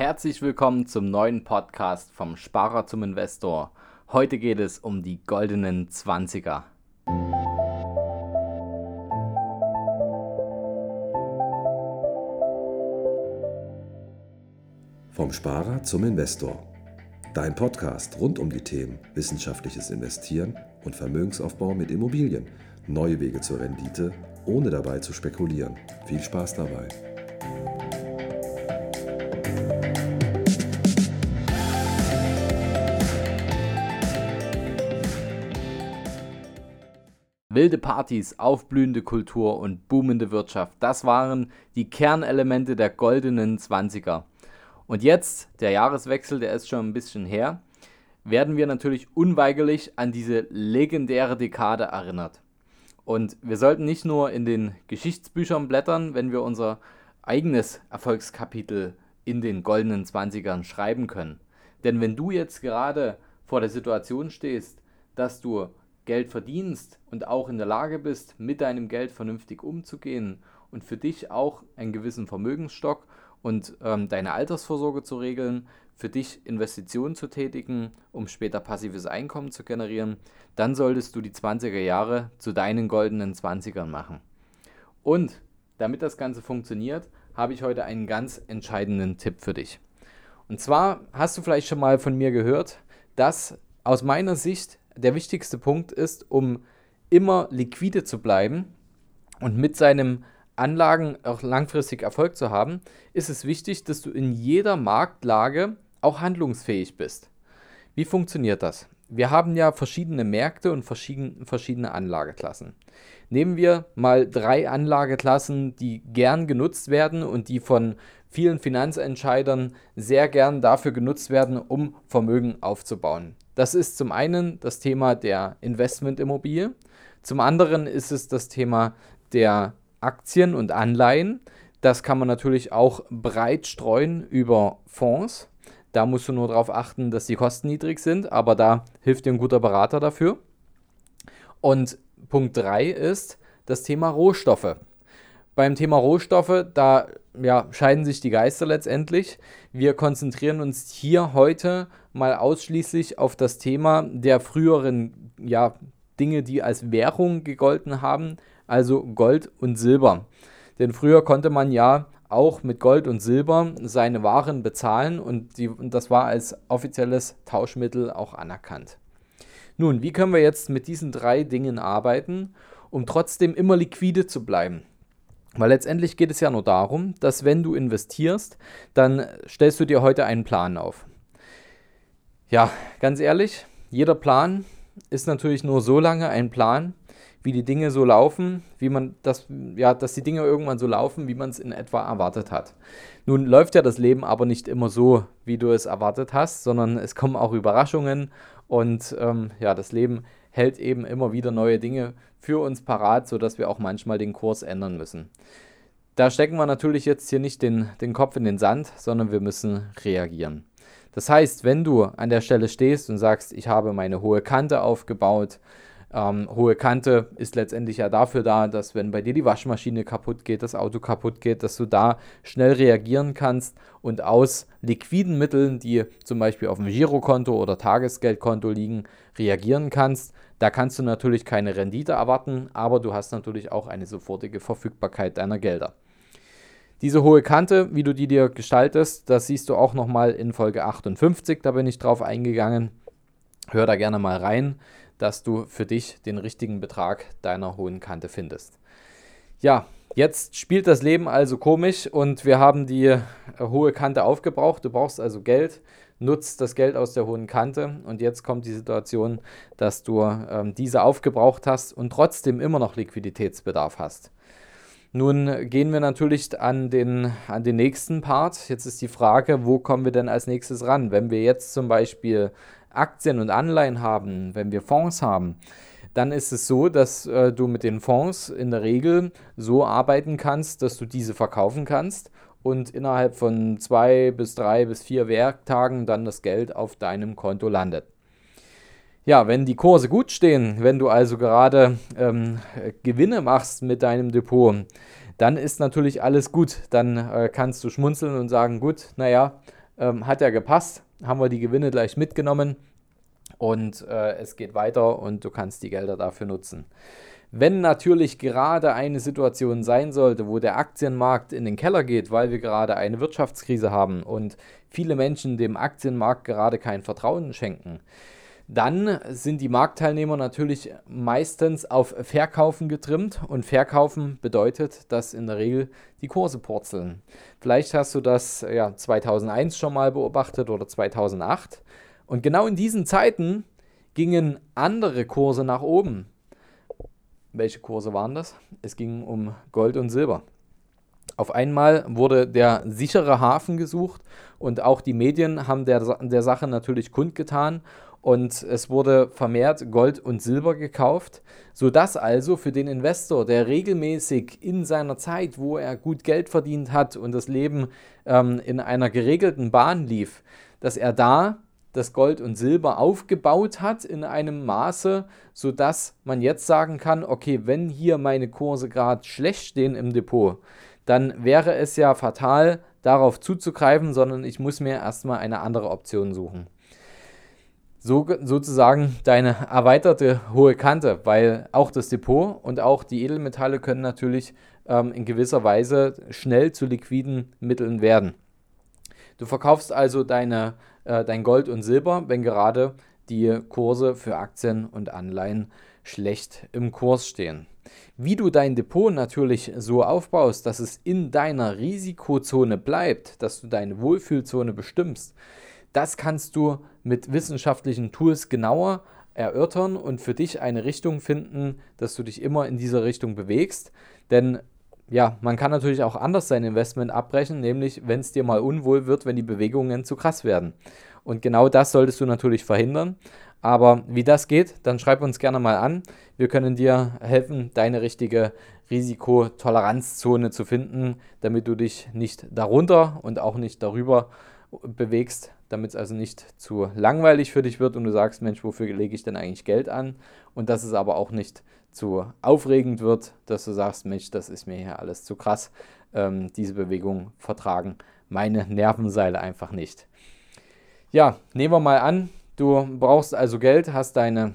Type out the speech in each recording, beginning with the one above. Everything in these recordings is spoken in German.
Herzlich willkommen zum neuen Podcast vom Sparer zum Investor. Heute geht es um die goldenen 20er. Vom Sparer zum Investor. Dein Podcast rund um die Themen wissenschaftliches Investieren und Vermögensaufbau mit Immobilien. Neue Wege zur Rendite, ohne dabei zu spekulieren. Viel Spaß dabei. Wilde Partys, aufblühende Kultur und boomende Wirtschaft, das waren die Kernelemente der goldenen 20er. Und jetzt, der Jahreswechsel, der ist schon ein bisschen her, werden wir natürlich unweigerlich an diese legendäre Dekade erinnert. Und wir sollten nicht nur in den Geschichtsbüchern blättern, wenn wir unser eigenes Erfolgskapitel in den goldenen 20ern schreiben können. Denn wenn du jetzt gerade vor der Situation stehst, dass du Geld verdienst und auch in der Lage bist, mit deinem Geld vernünftig umzugehen und für dich auch einen gewissen Vermögensstock und ähm, deine Altersvorsorge zu regeln, für dich Investitionen zu tätigen, um später passives Einkommen zu generieren, dann solltest du die 20er Jahre zu deinen goldenen 20ern machen. Und damit das Ganze funktioniert, habe ich heute einen ganz entscheidenden Tipp für dich. Und zwar hast du vielleicht schon mal von mir gehört, dass aus meiner Sicht der wichtigste Punkt ist, um immer liquide zu bleiben und mit seinen Anlagen auch langfristig Erfolg zu haben, ist es wichtig, dass du in jeder Marktlage auch handlungsfähig bist. Wie funktioniert das? Wir haben ja verschiedene Märkte und verschiedene Anlageklassen. Nehmen wir mal drei Anlageklassen, die gern genutzt werden und die von vielen Finanzentscheidern sehr gern dafür genutzt werden, um Vermögen aufzubauen. Das ist zum einen das Thema der Investmentimmobilie, zum anderen ist es das Thema der Aktien und Anleihen. Das kann man natürlich auch breit streuen über Fonds. Da musst du nur darauf achten, dass die Kosten niedrig sind, aber da hilft dir ein guter Berater dafür. Und Punkt 3 ist das Thema Rohstoffe. Beim Thema Rohstoffe, da ja, scheiden sich die Geister letztendlich. Wir konzentrieren uns hier heute mal ausschließlich auf das Thema der früheren ja, Dinge, die als Währung gegolten haben, also Gold und Silber. Denn früher konnte man ja auch mit Gold und Silber seine Waren bezahlen und, die, und das war als offizielles Tauschmittel auch anerkannt. Nun, wie können wir jetzt mit diesen drei Dingen arbeiten, um trotzdem immer liquide zu bleiben? Weil letztendlich geht es ja nur darum, dass wenn du investierst, dann stellst du dir heute einen Plan auf. Ja, ganz ehrlich, jeder Plan ist natürlich nur so lange ein Plan, wie die Dinge so laufen, wie man das, ja, dass die Dinge irgendwann so laufen, wie man es in etwa erwartet hat. Nun läuft ja das Leben aber nicht immer so, wie du es erwartet hast, sondern es kommen auch Überraschungen und ähm, ja, das Leben hält eben immer wieder neue Dinge für uns parat, sodass wir auch manchmal den Kurs ändern müssen. Da stecken wir natürlich jetzt hier nicht den, den Kopf in den Sand, sondern wir müssen reagieren. Das heißt, wenn du an der Stelle stehst und sagst, ich habe meine hohe Kante aufgebaut, ähm, hohe Kante ist letztendlich ja dafür da, dass wenn bei dir die Waschmaschine kaputt geht, das Auto kaputt geht, dass du da schnell reagieren kannst und aus liquiden Mitteln, die zum Beispiel auf dem Girokonto oder Tagesgeldkonto liegen, reagieren kannst. Da kannst du natürlich keine Rendite erwarten, aber du hast natürlich auch eine sofortige Verfügbarkeit deiner Gelder. Diese hohe Kante, wie du die dir gestaltest, das siehst du auch nochmal in Folge 58, da bin ich drauf eingegangen. Hör da gerne mal rein dass du für dich den richtigen Betrag deiner hohen Kante findest. Ja, jetzt spielt das Leben also komisch und wir haben die äh, hohe Kante aufgebraucht. Du brauchst also Geld, nutzt das Geld aus der hohen Kante und jetzt kommt die Situation, dass du ähm, diese aufgebraucht hast und trotzdem immer noch Liquiditätsbedarf hast. Nun gehen wir natürlich an den, an den nächsten Part. Jetzt ist die Frage, wo kommen wir denn als nächstes ran? Wenn wir jetzt zum Beispiel Aktien und Anleihen haben, wenn wir Fonds haben, dann ist es so, dass äh, du mit den Fonds in der Regel so arbeiten kannst, dass du diese verkaufen kannst und innerhalb von zwei bis drei bis vier Werktagen dann das Geld auf deinem Konto landet. Ja, wenn die Kurse gut stehen, wenn du also gerade ähm, Gewinne machst mit deinem Depot, dann ist natürlich alles gut. Dann äh, kannst du schmunzeln und sagen, gut, naja, ähm, hat ja gepasst, haben wir die Gewinne gleich mitgenommen und äh, es geht weiter und du kannst die Gelder dafür nutzen. Wenn natürlich gerade eine Situation sein sollte, wo der Aktienmarkt in den Keller geht, weil wir gerade eine Wirtschaftskrise haben und viele Menschen dem Aktienmarkt gerade kein Vertrauen schenken, dann sind die Marktteilnehmer natürlich meistens auf Verkaufen getrimmt und Verkaufen bedeutet, dass in der Regel die Kurse purzeln. Vielleicht hast du das ja 2001 schon mal beobachtet oder 2008 und genau in diesen Zeiten gingen andere Kurse nach oben. Welche Kurse waren das? Es ging um Gold und Silber. Auf einmal wurde der sichere Hafen gesucht und auch die Medien haben der, der Sache natürlich kundgetan und es wurde vermehrt Gold und Silber gekauft, sodass also für den Investor, der regelmäßig in seiner Zeit, wo er gut Geld verdient hat und das Leben ähm, in einer geregelten Bahn lief, dass er da das Gold und Silber aufgebaut hat in einem Maße, sodass man jetzt sagen kann, okay, wenn hier meine Kurse gerade schlecht stehen im Depot, dann wäre es ja fatal, darauf zuzugreifen, sondern ich muss mir erstmal eine andere Option suchen. So, sozusagen deine erweiterte hohe Kante, weil auch das Depot und auch die Edelmetalle können natürlich ähm, in gewisser Weise schnell zu liquiden Mitteln werden. Du verkaufst also deine äh, dein Gold und Silber, wenn gerade die Kurse für Aktien und Anleihen schlecht im Kurs stehen. Wie du dein Depot natürlich so aufbaust, dass es in deiner Risikozone bleibt, dass du deine Wohlfühlzone bestimmst, das kannst du mit wissenschaftlichen Tools genauer erörtern und für dich eine Richtung finden, dass du dich immer in dieser Richtung bewegst. Denn ja, man kann natürlich auch anders sein Investment abbrechen, nämlich wenn es dir mal unwohl wird, wenn die Bewegungen zu krass werden. Und genau das solltest du natürlich verhindern. Aber wie das geht, dann schreib uns gerne mal an. Wir können dir helfen, deine richtige Risikotoleranzzone zu finden, damit du dich nicht darunter und auch nicht darüber bewegst, damit es also nicht zu langweilig für dich wird und du sagst, Mensch, wofür lege ich denn eigentlich Geld an? Und dass es aber auch nicht zu aufregend wird, dass du sagst, Mensch, das ist mir hier alles zu krass. Ähm, diese Bewegung vertragen meine Nervenseile einfach nicht. Ja, nehmen wir mal an, du brauchst also Geld, hast deine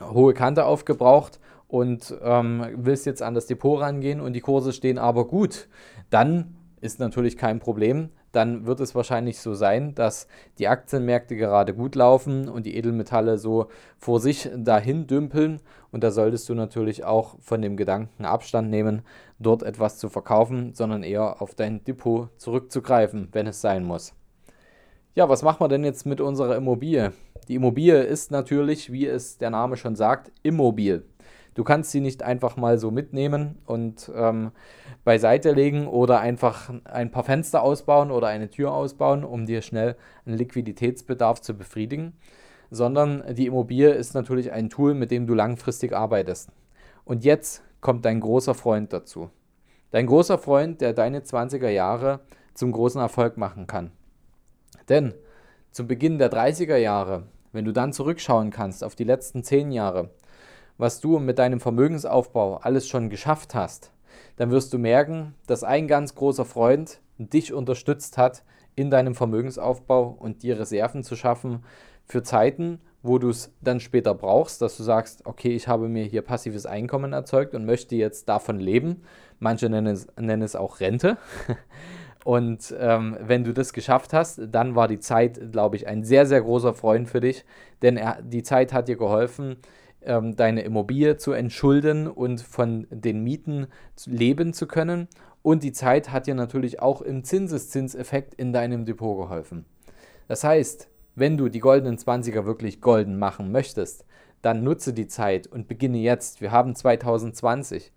hohe Kante aufgebraucht und ähm, willst jetzt an das Depot rangehen und die Kurse stehen aber gut. Dann ist natürlich kein Problem dann wird es wahrscheinlich so sein, dass die Aktienmärkte gerade gut laufen und die Edelmetalle so vor sich dahin dümpeln. Und da solltest du natürlich auch von dem Gedanken Abstand nehmen, dort etwas zu verkaufen, sondern eher auf dein Depot zurückzugreifen, wenn es sein muss. Ja, was machen wir denn jetzt mit unserer Immobilie? Die Immobilie ist natürlich, wie es der Name schon sagt, immobil. Du kannst sie nicht einfach mal so mitnehmen und ähm, beiseite legen oder einfach ein paar Fenster ausbauen oder eine Tür ausbauen, um dir schnell einen Liquiditätsbedarf zu befriedigen, sondern die Immobilie ist natürlich ein Tool, mit dem du langfristig arbeitest. Und jetzt kommt dein großer Freund dazu. Dein großer Freund, der deine 20er Jahre zum großen Erfolg machen kann. Denn zum Beginn der 30er Jahre, wenn du dann zurückschauen kannst auf die letzten 10 Jahre, was du mit deinem Vermögensaufbau alles schon geschafft hast, dann wirst du merken, dass ein ganz großer Freund dich unterstützt hat in deinem Vermögensaufbau und dir Reserven zu schaffen für Zeiten, wo du es dann später brauchst, dass du sagst, okay, ich habe mir hier passives Einkommen erzeugt und möchte jetzt davon leben. Manche nennen es, nennen es auch Rente. Und ähm, wenn du das geschafft hast, dann war die Zeit, glaube ich, ein sehr, sehr großer Freund für dich, denn er, die Zeit hat dir geholfen, ähm, deine Immobilie zu entschulden und von den Mieten leben zu können. Und die Zeit hat dir natürlich auch im Zinseszinseffekt in deinem Depot geholfen. Das heißt, wenn du die goldenen 20er wirklich golden machen möchtest, dann nutze die Zeit und beginne jetzt. Wir haben 2020.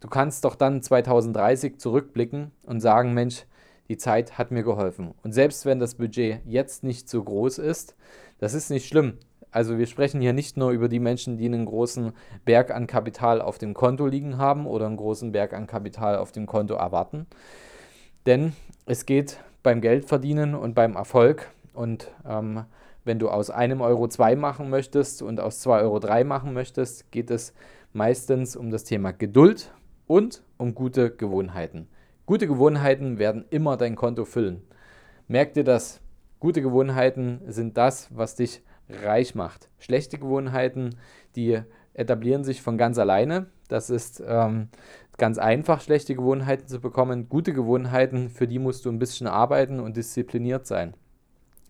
Du kannst doch dann 2030 zurückblicken und sagen, Mensch, die Zeit hat mir geholfen. Und selbst wenn das Budget jetzt nicht so groß ist, das ist nicht schlimm. Also wir sprechen hier nicht nur über die Menschen, die einen großen Berg an Kapital auf dem Konto liegen haben oder einen großen Berg an Kapital auf dem Konto erwarten. Denn es geht beim Geldverdienen und beim Erfolg und ähm, wenn du aus einem Euro zwei machen möchtest und aus zwei Euro drei machen möchtest, geht es meistens um das Thema Geduld und um gute Gewohnheiten. Gute Gewohnheiten werden immer dein Konto füllen. merk dir das. Gute Gewohnheiten sind das, was dich reich macht. Schlechte Gewohnheiten, die etablieren sich von ganz alleine. Das ist ähm, ganz einfach, schlechte Gewohnheiten zu bekommen. Gute Gewohnheiten, für die musst du ein bisschen arbeiten und diszipliniert sein.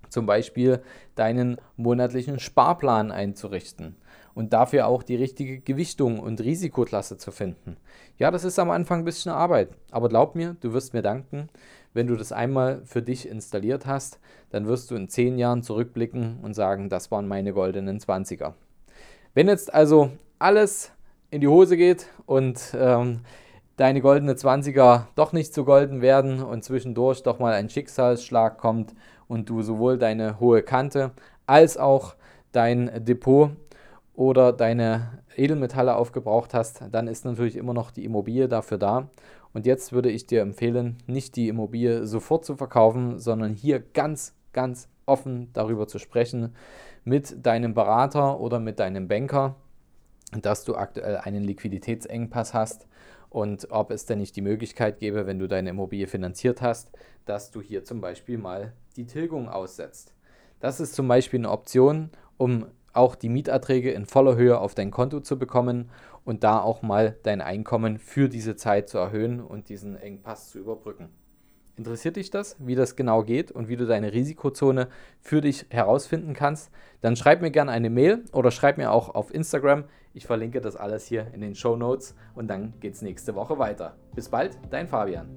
Zum Beispiel deinen monatlichen Sparplan einzurichten und dafür auch die richtige Gewichtung und Risikoklasse zu finden. Ja, das ist am Anfang ein bisschen Arbeit, aber glaub mir, du wirst mir danken. Wenn du das einmal für dich installiert hast, dann wirst du in zehn Jahren zurückblicken und sagen, das waren meine goldenen 20er. Wenn jetzt also alles in die Hose geht und ähm, deine goldene 20er doch nicht so golden werden und zwischendurch doch mal ein Schicksalsschlag kommt und du sowohl deine hohe Kante als auch dein Depot oder deine Edelmetalle aufgebraucht hast, dann ist natürlich immer noch die Immobilie dafür da. Und jetzt würde ich dir empfehlen, nicht die Immobilie sofort zu verkaufen, sondern hier ganz, ganz offen darüber zu sprechen mit deinem Berater oder mit deinem Banker, dass du aktuell einen Liquiditätsengpass hast und ob es denn nicht die Möglichkeit gäbe, wenn du deine Immobilie finanziert hast, dass du hier zum Beispiel mal die Tilgung aussetzt. Das ist zum Beispiel eine Option, um auch die Mieterträge in voller Höhe auf dein Konto zu bekommen und da auch mal dein Einkommen für diese Zeit zu erhöhen und diesen Engpass zu überbrücken. Interessiert dich das, wie das genau geht und wie du deine Risikozone für dich herausfinden kannst? Dann schreib mir gerne eine Mail oder schreib mir auch auf Instagram. Ich verlinke das alles hier in den Show Notes und dann geht es nächste Woche weiter. Bis bald, dein Fabian.